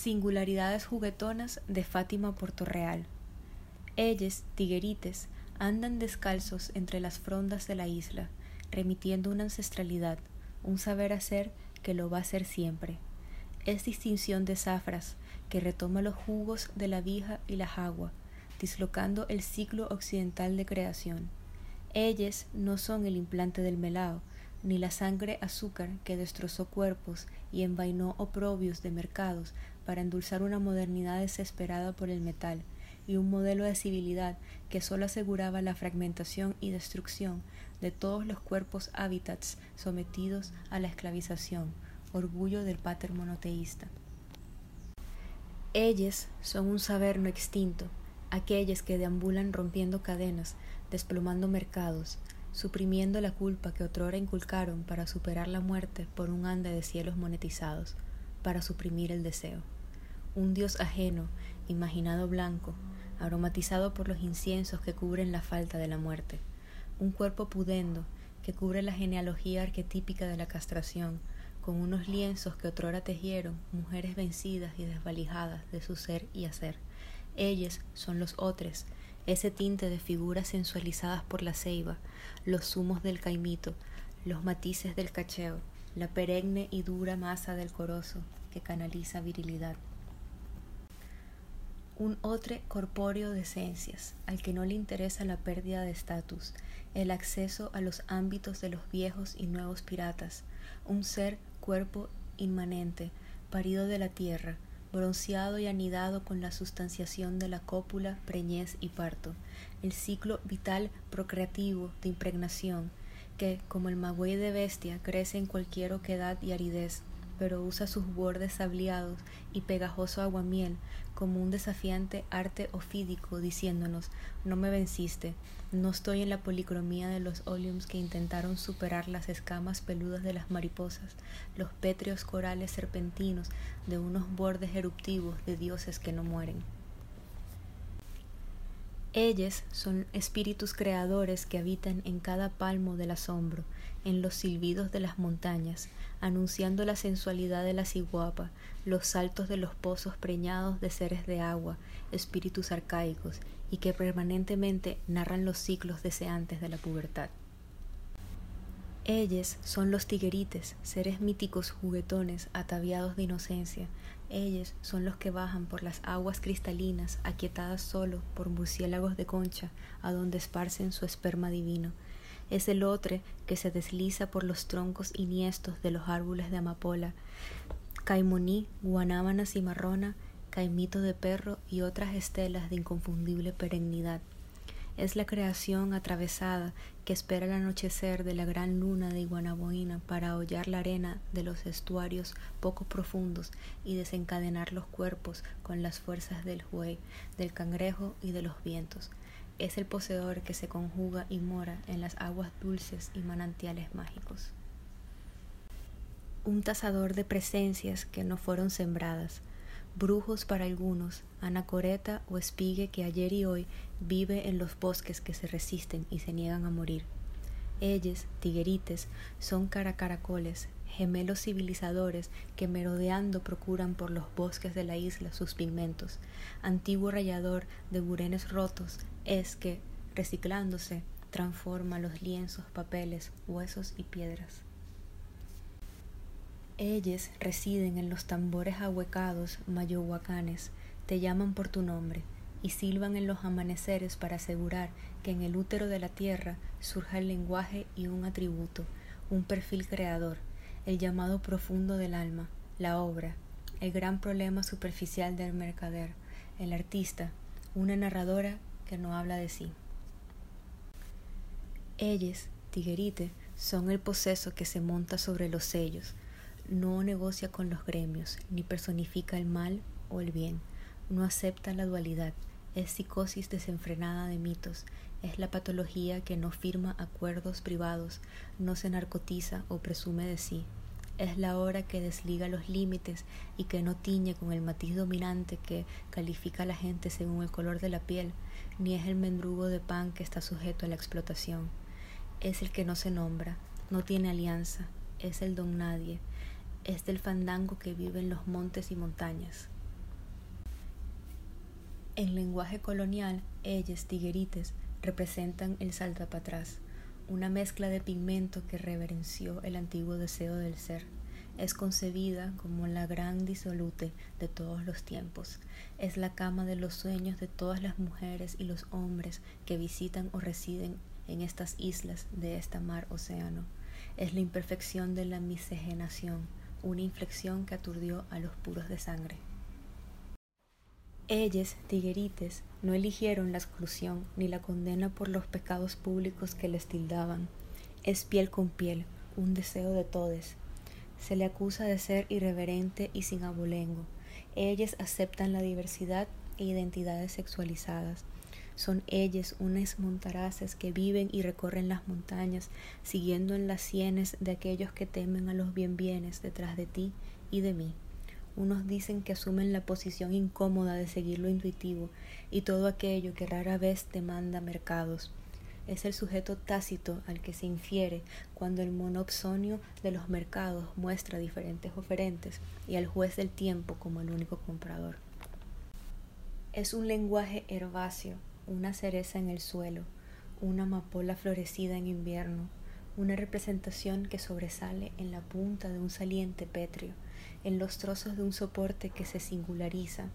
Singularidades juguetonas de Fátima Portorreal. Ellos, tiguerites, andan descalzos entre las frondas de la isla, remitiendo una ancestralidad, un saber hacer que lo va a hacer siempre. Es distinción de zafras, que retoma los jugos de la vija y la jagua, dislocando el ciclo occidental de creación. Ellos no son el implante del melao, ni la sangre azúcar que destrozó cuerpos y envainó oprobios de mercados para endulzar una modernidad desesperada por el metal y un modelo de civilidad que sólo aseguraba la fragmentación y destrucción de todos los cuerpos hábitats sometidos a la esclavización, orgullo del pater monoteísta. Ellos son un saber no extinto, aquellos que deambulan rompiendo cadenas, desplomando mercados, suprimiendo la culpa que otrora inculcaron para superar la muerte por un ande de cielos monetizados, para suprimir el deseo. Un dios ajeno, imaginado blanco, aromatizado por los inciensos que cubren la falta de la muerte. Un cuerpo pudendo que cubre la genealogía arquetípica de la castración, con unos lienzos que otrora tejieron mujeres vencidas y desvalijadas de su ser y hacer. Ellos son los otros, ese tinte de figuras sensualizadas por la ceiba, los zumos del caimito, los matices del cacheo, la perenne y dura masa del corozo que canaliza virilidad. Un otre corpóreo de esencias, al que no le interesa la pérdida de estatus, el acceso a los ámbitos de los viejos y nuevos piratas, un ser cuerpo inmanente, parido de la tierra, bronceado y anidado con la sustanciación de la cópula, preñez y parto, el ciclo vital procreativo de impregnación, que, como el magüey de bestia, crece en cualquier oquedad y aridez, pero usa sus bordes sabliados y pegajoso aguamiel como un desafiante arte ofídico, diciéndonos no me venciste, no estoy en la policromía de los oleums que intentaron superar las escamas peludas de las mariposas, los pétreos corales serpentinos de unos bordes eruptivos de dioses que no mueren. Ellos son espíritus creadores que habitan en cada palmo del asombro, en los silbidos de las montañas, anunciando la sensualidad de la ciguapa, los saltos de los pozos preñados de seres de agua, espíritus arcaicos, y que permanentemente narran los ciclos deseantes de la pubertad. Ellos son los tiguerites, seres míticos juguetones ataviados de inocencia. Ellos son los que bajan por las aguas cristalinas, aquietadas solo por murciélagos de concha, a donde esparcen su esperma divino. Es el otro que se desliza por los troncos iniestos de los árboles de amapola, caimoní, guanábana cimarrona, caimito de perro y otras estelas de inconfundible perennidad. Es la creación atravesada que espera el anochecer de la gran luna de Iguanaboina para hollar la arena de los estuarios poco profundos y desencadenar los cuerpos con las fuerzas del juey, del cangrejo y de los vientos. Es el poseedor que se conjuga y mora en las aguas dulces y manantiales mágicos. Un tasador de presencias que no fueron sembradas, brujos para algunos, anacoreta o espigue que ayer y hoy vive en los bosques que se resisten y se niegan a morir. Ellos, tiguerites, son caracaracoles, gemelos civilizadores que merodeando procuran por los bosques de la isla sus pigmentos. Antiguo rayador de burenes rotos es que, reciclándose, transforma los lienzos, papeles, huesos y piedras. Ellos residen en los tambores ahuecados mayohuacanes, te llaman por tu nombre y silban en los amaneceres para asegurar que en el útero de la tierra surja el lenguaje y un atributo, un perfil creador, el llamado profundo del alma, la obra, el gran problema superficial del mercader, el artista, una narradora que no habla de sí. Ellos, tiguerite, son el poseso que se monta sobre los sellos, no negocia con los gremios, ni personifica el mal o el bien, no acepta la dualidad, es psicosis desenfrenada de mitos, es la patología que no firma acuerdos privados, no se narcotiza o presume de sí, es la hora que desliga los límites y que no tiñe con el matiz dominante que califica a la gente según el color de la piel, ni es el mendrugo de pan que está sujeto a la explotación. Es el que no se nombra, no tiene alianza, es el don nadie, es del fandango que vive en los montes y montañas. En lenguaje colonial, ellas, tiguerites, representan el salta para atrás, una mezcla de pigmento que reverenció el antiguo deseo del ser. Es concebida como la gran disolute de todos los tiempos. Es la cama de los sueños de todas las mujeres y los hombres que visitan o residen en estas islas de esta mar océano. Es la imperfección de la miscigenación, una inflexión que aturdió a los puros de sangre. Ellas, tiguerites, no eligieron la exclusión ni la condena por los pecados públicos que les tildaban. Es piel con piel, un deseo de todes. Se le acusa de ser irreverente y sin abolengo. Ellas aceptan la diversidad e identidades sexualizadas. Son ellas unas montaraces que viven y recorren las montañas, siguiendo en las sienes de aquellos que temen a los bien bienes detrás de ti y de mí. Unos dicen que asumen la posición incómoda de seguir lo intuitivo y todo aquello que rara vez demanda mercados. Es el sujeto tácito al que se infiere cuando el monopsonio de los mercados muestra diferentes oferentes y al juez del tiempo como el único comprador. Es un lenguaje herbáceo, una cereza en el suelo, una amapola florecida en invierno, una representación que sobresale en la punta de un saliente pétreo, en los trozos de un soporte que se singulariza